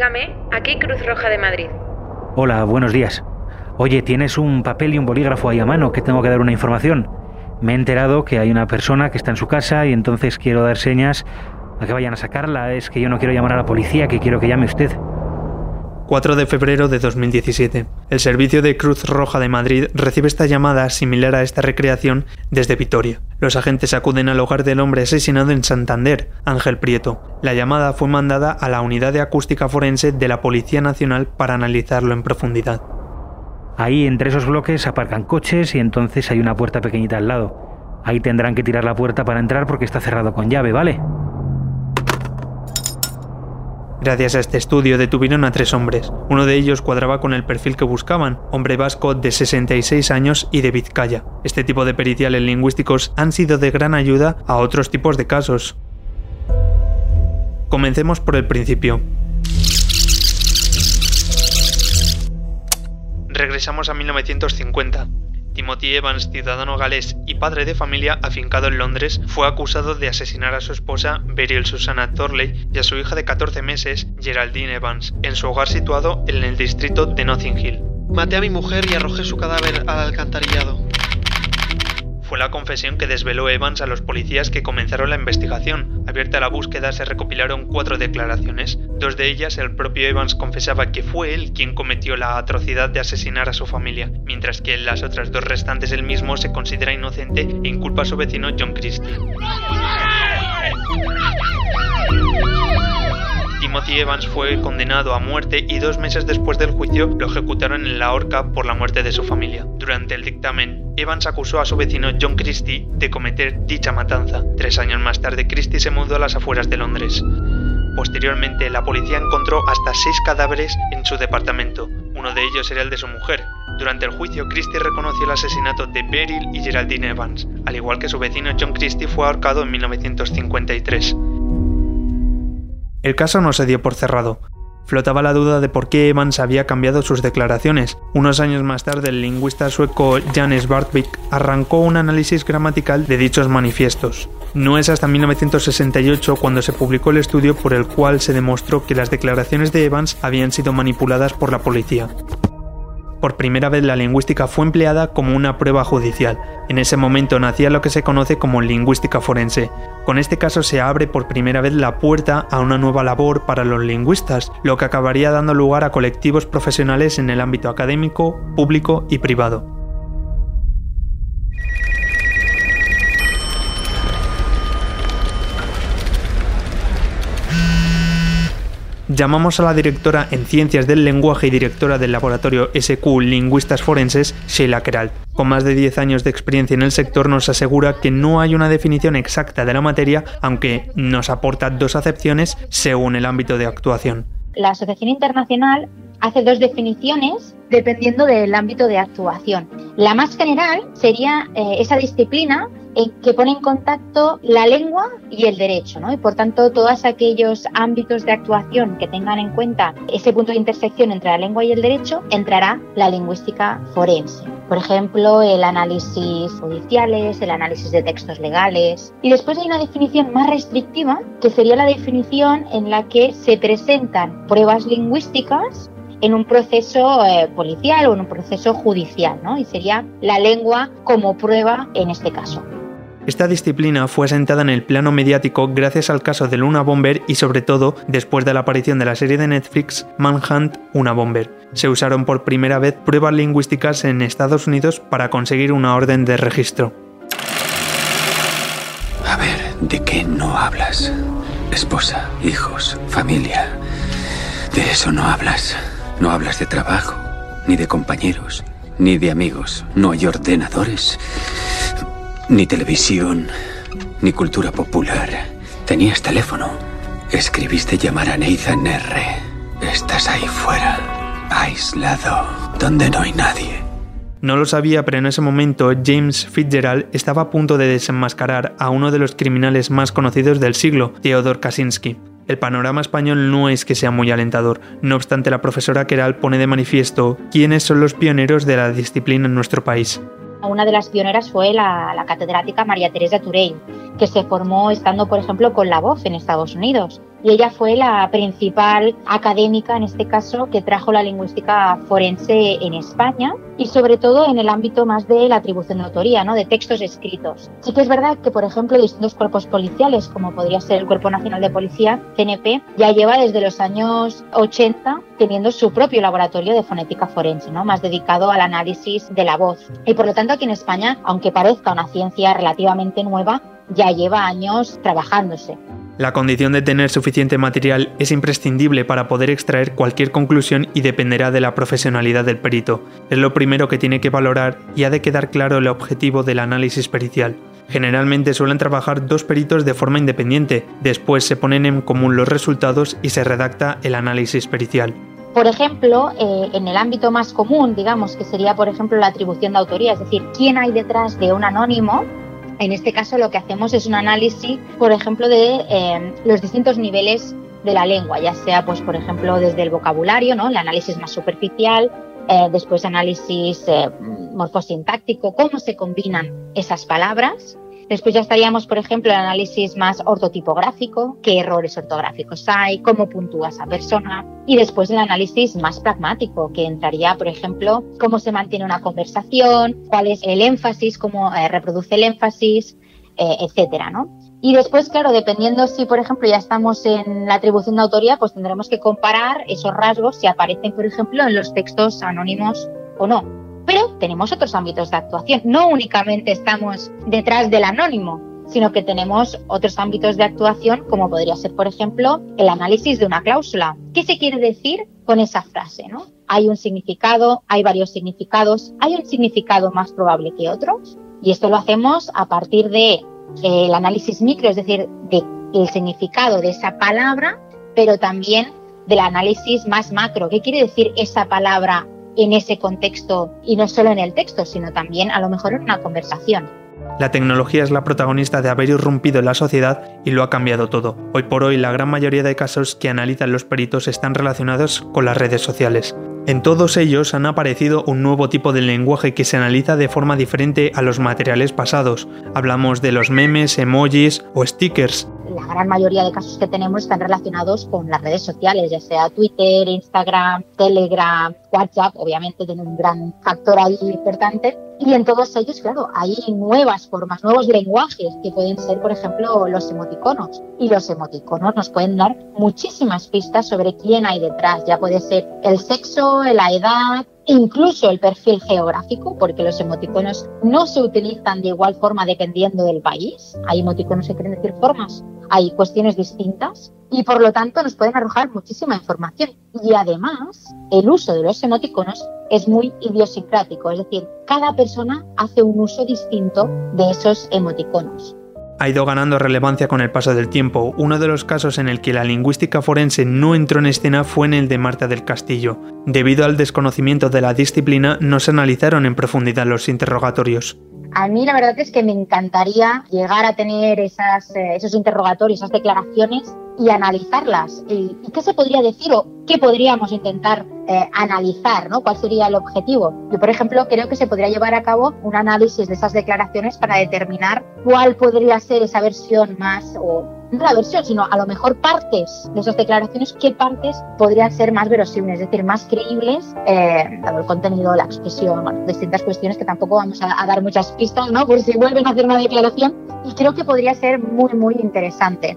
dígame, aquí Cruz Roja de Madrid. Hola, buenos días. Oye, ¿tienes un papel y un bolígrafo ahí a mano que tengo que dar una información? Me he enterado que hay una persona que está en su casa y entonces quiero dar señas a que vayan a sacarla. Es que yo no quiero llamar a la policía, que quiero que llame usted. 4 de febrero de 2017. El servicio de Cruz Roja de Madrid recibe esta llamada similar a esta recreación desde Vitoria. Los agentes acuden al hogar del hombre asesinado en Santander, Ángel Prieto. La llamada fue mandada a la unidad de acústica forense de la Policía Nacional para analizarlo en profundidad. Ahí entre esos bloques aparcan coches y entonces hay una puerta pequeñita al lado. Ahí tendrán que tirar la puerta para entrar porque está cerrado con llave, ¿vale? Gracias a este estudio detuvieron a tres hombres. Uno de ellos cuadraba con el perfil que buscaban, hombre vasco de 66 años y de Vizcaya. Este tipo de periciales lingüísticos han sido de gran ayuda a otros tipos de casos. Comencemos por el principio. Regresamos a 1950. Timothy Evans, ciudadano galés y padre de familia afincado en Londres, fue acusado de asesinar a su esposa Beryl Susanna Thorley y a su hija de 14 meses, Geraldine Evans, en su hogar situado en el distrito de Notting Hill. Maté a mi mujer y arrojé su cadáver al alcantarillado fue la confesión que desveló Evans a los policías que comenzaron la investigación. Abierta la búsqueda se recopilaron cuatro declaraciones. Dos de ellas el propio Evans confesaba que fue él quien cometió la atrocidad de asesinar a su familia, mientras que en las otras dos restantes él mismo se considera inocente e inculpa a su vecino John Christie. Timothy Evans fue condenado a muerte y dos meses después del juicio lo ejecutaron en la horca por la muerte de su familia. Durante el dictamen, Evans acusó a su vecino John Christie de cometer dicha matanza. Tres años más tarde, Christie se mudó a las afueras de Londres. Posteriormente, la policía encontró hasta seis cadáveres en su departamento. Uno de ellos era el de su mujer. Durante el juicio, Christie reconoció el asesinato de Beryl y Geraldine Evans, al igual que su vecino John Christie fue ahorcado en 1953. El caso no se dio por cerrado. Flotaba la duda de por qué Evans había cambiado sus declaraciones. Unos años más tarde, el lingüista sueco Jan Svartvik arrancó un análisis gramatical de dichos manifiestos. No es hasta 1968 cuando se publicó el estudio por el cual se demostró que las declaraciones de Evans habían sido manipuladas por la policía. Por primera vez la lingüística fue empleada como una prueba judicial. En ese momento nacía lo que se conoce como lingüística forense. Con este caso se abre por primera vez la puerta a una nueva labor para los lingüistas, lo que acabaría dando lugar a colectivos profesionales en el ámbito académico, público y privado. Llamamos a la directora en Ciencias del Lenguaje y directora del laboratorio SQ Lingüistas Forenses, Sheila Keralt. Con más de 10 años de experiencia en el sector nos asegura que no hay una definición exacta de la materia, aunque nos aporta dos acepciones según el ámbito de actuación. La Asociación Internacional hace dos definiciones dependiendo del ámbito de actuación. La más general sería eh, esa disciplina que pone en contacto la lengua y el derecho, ¿no? Y por tanto, todos aquellos ámbitos de actuación que tengan en cuenta ese punto de intersección entre la lengua y el derecho, entrará la lingüística forense. Por ejemplo, el análisis judiciales, el análisis de textos legales. Y después hay una definición más restrictiva, que sería la definición en la que se presentan pruebas lingüísticas en un proceso eh, policial o en un proceso judicial, ¿no? Y sería la lengua como prueba en este caso. Esta disciplina fue asentada en el plano mediático gracias al caso de Luna Bomber y sobre todo después de la aparición de la serie de Netflix Manhunt Una Bomber. Se usaron por primera vez pruebas lingüísticas en Estados Unidos para conseguir una orden de registro. A ver, ¿de qué no hablas? Esposa, hijos, familia. De eso no hablas. No hablas de trabajo, ni de compañeros, ni de amigos. No hay ordenadores, ni televisión, ni cultura popular. Tenías teléfono. Escribiste llamar a Nathan R. Estás ahí fuera, aislado, donde no hay nadie. No lo sabía, pero en ese momento James Fitzgerald estaba a punto de desenmascarar a uno de los criminales más conocidos del siglo, Theodore Kaczynski. El panorama español no es que sea muy alentador, no obstante la profesora Keral pone de manifiesto quiénes son los pioneros de la disciplina en nuestro país. Una de las pioneras fue la, catedrática María Teresa Turey, que se formó estando, por ejemplo, con la voz en Estados Unidos. Y ella fue la principal académica, en este caso, que trajo la lingüística forense en España y sobre todo en el ámbito más de la atribución de autoría, ¿no? de textos escritos. Sí que es verdad que, por ejemplo, distintos cuerpos policiales, como podría ser el Cuerpo Nacional de Policía, CNP, ya lleva desde los años 80 teniendo su propio laboratorio de fonética forense, ¿no? más dedicado al análisis de la voz. Y por lo tanto aquí en España, aunque parezca una ciencia relativamente nueva, ya lleva años trabajándose. La condición de tener suficiente material es imprescindible para poder extraer cualquier conclusión y dependerá de la profesionalidad del perito. Es lo primero que tiene que valorar y ha de quedar claro el objetivo del análisis pericial. Generalmente suelen trabajar dos peritos de forma independiente, después se ponen en común los resultados y se redacta el análisis pericial. Por ejemplo, eh, en el ámbito más común, digamos, que sería, por ejemplo, la atribución de autoría, es decir, quién hay detrás de un anónimo, en este caso lo que hacemos es un análisis, por ejemplo, de eh, los distintos niveles de la lengua, ya sea, pues, por ejemplo, desde el vocabulario, ¿no? el análisis más superficial, eh, después análisis eh, morfosintáctico, cómo se combinan esas palabras, Después ya estaríamos, por ejemplo, el análisis más ortotipográfico, qué errores ortográficos hay, cómo puntúa esa persona. Y después el análisis más pragmático, que entraría, por ejemplo, cómo se mantiene una conversación, cuál es el énfasis, cómo eh, reproduce el énfasis, eh, etcétera, ¿no? Y después, claro, dependiendo si, por ejemplo, ya estamos en la atribución de autoría, pues tendremos que comparar esos rasgos si aparecen, por ejemplo, en los textos anónimos o no. Pero tenemos otros ámbitos de actuación. No únicamente estamos detrás del anónimo, sino que tenemos otros ámbitos de actuación, como podría ser, por ejemplo, el análisis de una cláusula. ¿Qué se quiere decir con esa frase? Hay un significado, hay varios significados, hay un significado más probable que otro, y esto lo hacemos a partir de eh, el análisis micro, es decir, del significado de esa palabra, pero también del análisis más macro. ¿Qué quiere decir esa palabra en ese contexto y no solo en el texto, sino también a lo mejor en una conversación. La tecnología es la protagonista de haber irrumpido en la sociedad y lo ha cambiado todo. Hoy por hoy la gran mayoría de casos que analizan los peritos están relacionados con las redes sociales. En todos ellos han aparecido un nuevo tipo de lenguaje que se analiza de forma diferente a los materiales pasados. Hablamos de los memes, emojis o stickers, la gran mayoría de casos que tenemos están relacionados con las redes sociales, ya sea Twitter, Instagram, Telegram, WhatsApp, obviamente tiene un gran factor ahí importante. Y en todos ellos, claro, hay nuevas formas, nuevos lenguajes que pueden ser, por ejemplo, los emoticonos. Y los emoticonos nos pueden dar muchísimas pistas sobre quién hay detrás. Ya puede ser el sexo, la edad, incluso el perfil geográfico, porque los emoticonos no se utilizan de igual forma dependiendo del país. Hay emoticonos que quieren decir formas hay cuestiones distintas y por lo tanto nos pueden arrojar muchísima información. Y además, el uso de los emoticonos es muy idiosincrático, es decir, cada persona hace un uso distinto de esos emoticonos ha ido ganando relevancia con el paso del tiempo. Uno de los casos en el que la lingüística forense no entró en escena fue en el de Marta del Castillo. Debido al desconocimiento de la disciplina, no se analizaron en profundidad los interrogatorios. A mí la verdad es que me encantaría llegar a tener esas, eh, esos interrogatorios, esas declaraciones y analizarlas. ¿Y, qué se podría decir o qué podríamos intentar eh, analizar? ¿no? ¿Cuál sería el objetivo? Yo, por ejemplo, creo que se podría llevar a cabo un análisis de esas declaraciones para determinar cuál podría ser esa versión más o no la versión, sino a lo mejor partes de esas declaraciones, qué partes podrían ser más verosímiles, es decir, más creíbles, eh, dado el contenido, la expresión, bueno, distintas cuestiones que tampoco vamos a, a, dar muchas pistas, ¿no? Por si vuelven a hacer una declaración. Y creo que podría ser muy, muy interesante.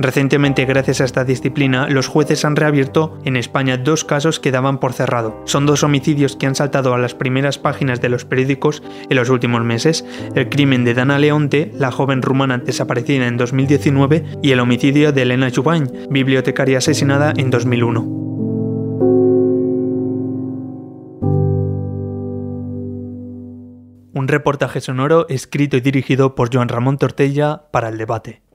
Recientemente, gracias a esta disciplina, los jueces han reabierto en España dos casos que daban por cerrado. Son dos homicidios que han saltado a las primeras páginas de los periódicos en los últimos meses. El crimen de Dana Leonte, la joven rumana desaparecida en 2019, y el homicidio de Elena Chubain, bibliotecaria asesinada en 2001. Un reportaje sonoro escrito y dirigido por Joan Ramón Tortella para el debate.